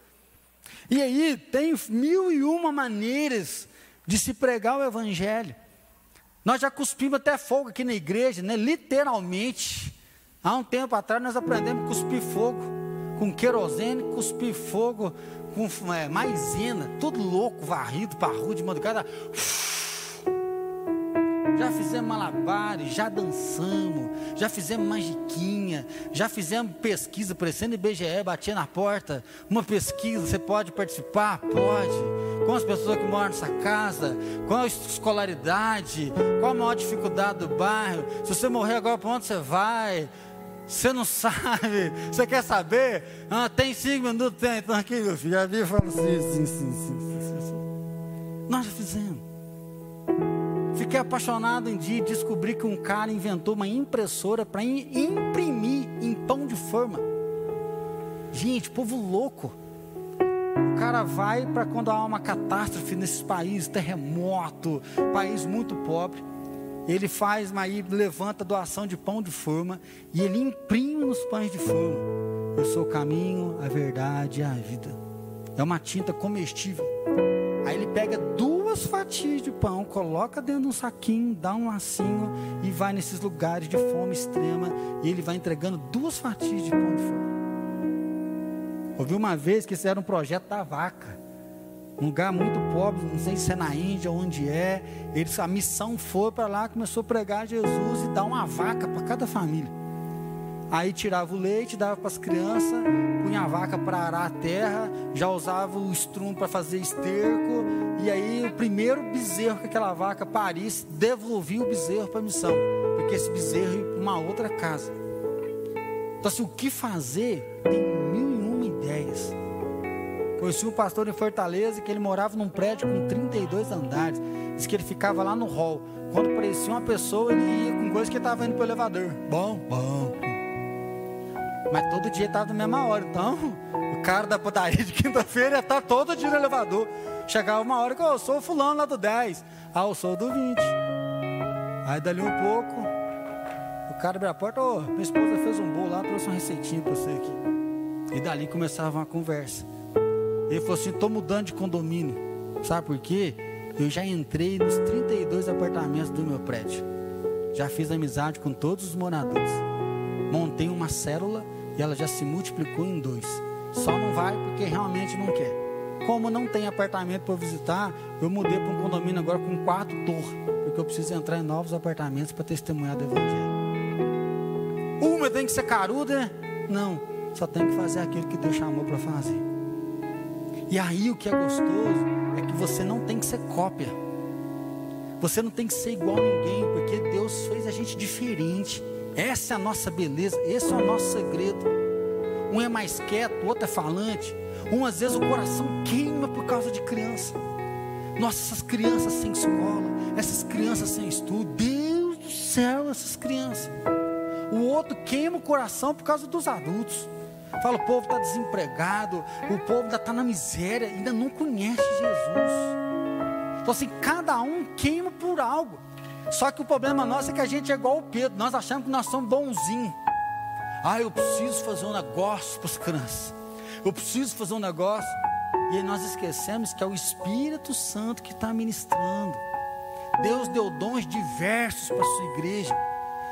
E aí tem mil e uma maneiras de se pregar o Evangelho. Nós já cuspimos até fogo aqui na igreja, né? literalmente. Há um tempo atrás nós aprendemos a cuspir fogo com querosene, cuspir fogo com é, maisena, todo louco, varrido para rua de madrugada. Já fizemos malabares, já dançamos, já fizemos magiquinha, já fizemos pesquisa, parecendo IBGE, batia na porta. Uma pesquisa, você pode participar? Pode. Com as pessoas que moram nessa casa, qual a escolaridade, qual a maior dificuldade do bairro. Se você morrer agora, para onde você vai? Você não sabe, você quer saber? Ah, tem cinco minutos, tem, então aqui, meu filho. Já vi falando sim, sim, sim, sim, sim. Nós já fizemos. Fiquei apaixonado em dia descobri que um cara inventou uma impressora para imprimir em pão de forma. Gente, povo louco. O cara vai para quando há uma catástrofe nesses países, terremoto, país muito pobre ele faz, aí levanta doação de pão de forma e ele imprime nos pães de forma. Eu sou o caminho, a verdade e a vida. É uma tinta comestível. Aí ele pega duas fatias de pão, coloca dentro de um saquinho, dá um lacinho e vai nesses lugares de fome extrema e ele vai entregando duas fatias de pão de forma. Ouvi uma vez que isso era um projeto da vaca um lugar muito pobre, não sei se é na Índia, onde é. Eles, a missão foi para lá, começou a pregar Jesus e dar uma vaca para cada família. Aí tirava o leite, dava para as crianças, punha a vaca para arar a terra, já usava o estrumo para fazer esterco, e aí o primeiro bezerro que aquela vaca parisse, devolvia o bezerro para a missão, porque esse bezerro ia para uma outra casa. Então, assim, o que fazer tem mil e uma ideias. Conheci um pastor em Fortaleza que ele morava num prédio com 32 andares. Diz que ele ficava lá no hall. Quando aparecia uma pessoa, ele ia com coisa que estava indo para o elevador. Bom, bom. Mas todo dia estava na mesma hora. Então, o cara da padaria de quinta-feira ia estar todo dia no elevador. Chegava uma hora que eu sou o fulano lá do 10. Ah, eu sou do 20. Aí dali um pouco, o cara abriu a porta, ô, oh, minha esposa fez um bolo lá, trouxe uma receitinha para você aqui. E dali começava uma conversa. Ele falou assim: estou mudando de condomínio. Sabe por quê? Eu já entrei nos 32 apartamentos do meu prédio. Já fiz amizade com todos os moradores. Montei uma célula e ela já se multiplicou em dois. Só não vai porque realmente não quer. Como não tem apartamento para visitar, eu mudei para um condomínio agora com quatro torres. Porque eu preciso entrar em novos apartamentos para testemunhar do Evangelho. Uma tem que ser caruda? Não. Só tem que fazer aquilo que Deus chamou para fazer. E aí o que é gostoso é que você não tem que ser cópia. Você não tem que ser igual a ninguém, porque Deus fez a gente diferente. Essa é a nossa beleza, esse é o nosso segredo. Um é mais quieto, o outro é falante. Um às vezes o coração queima por causa de criança. Nossa, essas crianças sem escola, essas crianças sem estudo, Deus do céu, essas crianças. O outro queima o coração por causa dos adultos. Fala, o povo está desempregado, o povo ainda está na miséria, ainda não conhece Jesus. Então, assim, cada um queima por algo. Só que o problema nosso é que a gente é igual o Pedro, nós achamos que nós somos bonzinhos. Ah, eu preciso fazer um negócio para as crianças. Eu preciso fazer um negócio. E aí nós esquecemos que é o Espírito Santo que está ministrando. Deus deu dons diversos para a sua igreja.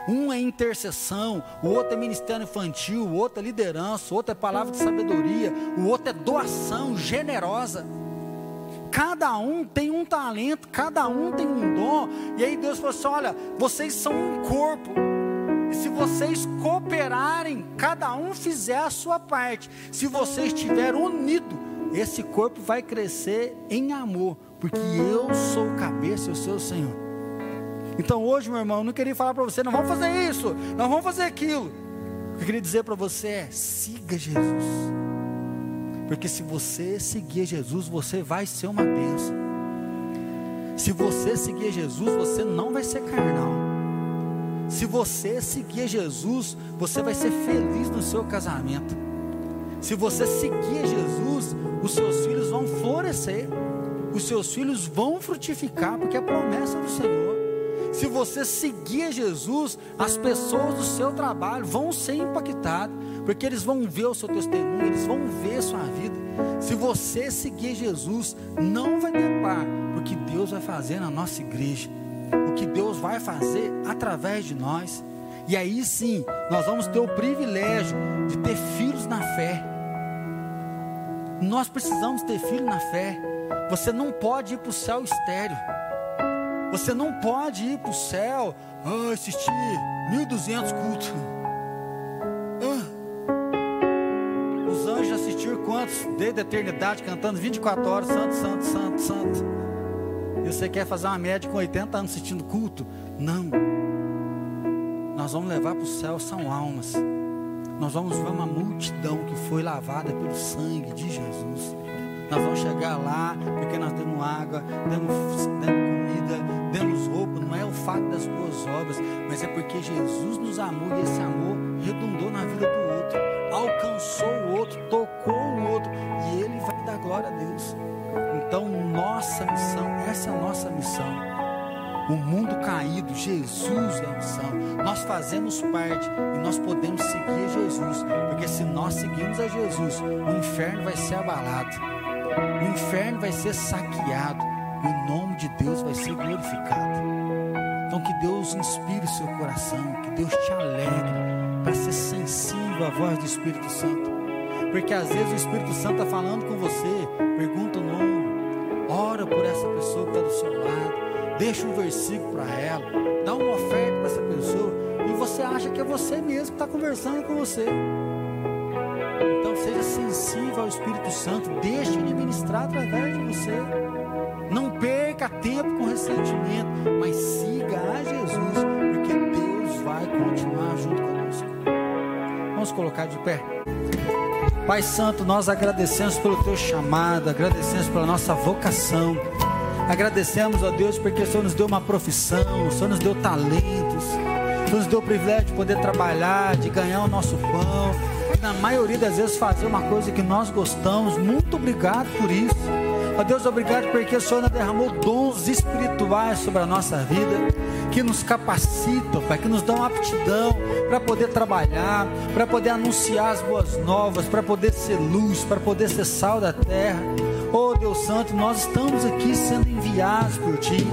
Um é intercessão, o outro é ministério infantil, o outro é liderança, o outro é palavra de sabedoria, o outro é doação generosa. Cada um tem um talento, cada um tem um dom. E aí Deus falou assim: olha, vocês são um corpo. E se vocês cooperarem, cada um fizer a sua parte, se vocês estiverem unidos, esse corpo vai crescer em amor, porque eu sou o cabeça e o seu Senhor. Então hoje, meu irmão, eu não queria falar para você, não vamos fazer isso, não vamos fazer aquilo. O que eu queria dizer para você é: siga Jesus. Porque se você seguir Jesus, você vai ser uma bênção. Se você seguir Jesus, você não vai ser carnal. Se você seguir Jesus, você vai ser feliz no seu casamento. Se você seguir Jesus, os seus filhos vão florescer. Os seus filhos vão frutificar, porque é a promessa do Senhor. Se você seguir Jesus, as pessoas do seu trabalho vão ser impactadas, porque eles vão ver o seu testemunho, eles vão ver a sua vida. Se você seguir Jesus, não vai ter par, porque Deus vai fazer na nossa igreja, o que Deus vai fazer através de nós. E aí sim, nós vamos ter o privilégio de ter filhos na fé. Nós precisamos ter filhos na fé. Você não pode ir para o céu estéreo. Você não pode ir para o céu oh, assistir 1.200 cultos. Ah. Os anjos assistiram quantos? Desde a eternidade, cantando 24 horas, santo, santo, santo, santo. E você quer fazer uma média com 80 anos assistindo culto? Não. Nós vamos levar para o céu são almas. Nós vamos ver uma multidão que foi lavada pelo sangue de Jesus. Nós vamos chegar lá porque nós temos água, temos, temos comida, demos roupa. Não é o fato das boas obras, mas é porque Jesus nos amou e esse amor redundou na vida do outro, alcançou o outro, tocou o outro e ele vai dar glória a Deus. Então, nossa missão, essa é a nossa missão o mundo caído, Jesus é a missão. Nós fazemos parte e nós podemos seguir Jesus, porque se nós seguirmos a Jesus, o inferno vai ser abalado, o inferno vai ser saqueado e o nome de Deus vai ser glorificado. Então, que Deus inspire o seu coração, que Deus te alegre para ser sensível à voz do Espírito Santo, porque às vezes o Espírito Santo está falando com você, pergunta o nome, ora por essa pessoa que está do seu lado deixa um versículo para ela, dá uma oferta para essa pessoa, e você acha que é você mesmo que está conversando com você. Ao Espírito Santo, deixe ele ministrar através de você. Não perca tempo com ressentimento, mas siga a Jesus, porque Deus vai continuar junto conosco. Vamos colocar de pé. Pai Santo, nós agradecemos pelo teu chamado, agradecemos pela nossa vocação. Agradecemos a Deus porque o Senhor nos deu uma profissão, o Senhor nos deu talentos, o Senhor nos deu o privilégio de poder trabalhar, de ganhar o nosso pão, na maioria das vezes fazer uma coisa que nós gostamos. Muito obrigado por isso. Ó Deus, obrigado porque o Senhor derramou dons espirituais sobre a nossa vida, que nos capacitam, Pai, que nos dão aptidão para poder trabalhar, para poder anunciar as boas novas, para poder ser luz, para poder ser sal da terra. Oh Deus Santo, nós estamos aqui sendo enviados por Ti.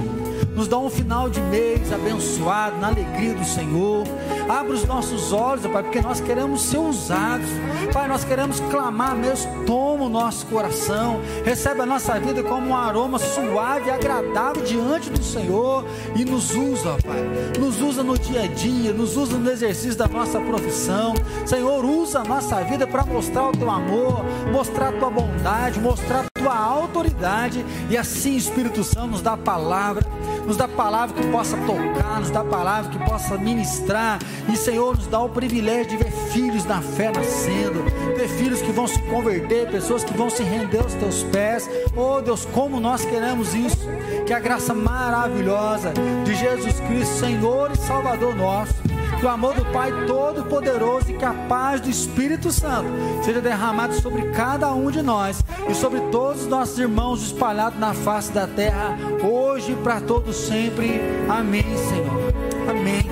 Nos dá um final de mês abençoado, na alegria do Senhor. Abre os nossos olhos, Pai, porque nós queremos ser usados. Pai, nós queremos clamar mesmo. Toma o nosso coração. Recebe a nossa vida como um aroma suave e agradável diante do Senhor. E nos usa, Pai. Nos usa no dia a dia, nos usa no exercício da nossa profissão. Senhor, usa a nossa vida para mostrar o teu amor, mostrar a tua bondade, mostrar tua autoridade, e assim, Espírito Santo, nos dá a palavra, nos dá palavra que possa tocar, nos dá palavra que possa ministrar, e Senhor, nos dá o privilégio de ver filhos na fé nascendo, ter filhos que vão se converter, pessoas que vão se render aos teus pés. Oh Deus, como nós queremos isso, que a graça maravilhosa de Jesus Cristo, Senhor e Salvador nosso que o amor do Pai Todo-Poderoso e que a paz do Espírito Santo seja derramado sobre cada um de nós e sobre todos os nossos irmãos espalhados na face da terra, hoje e para todos sempre. Amém, Senhor. Amém.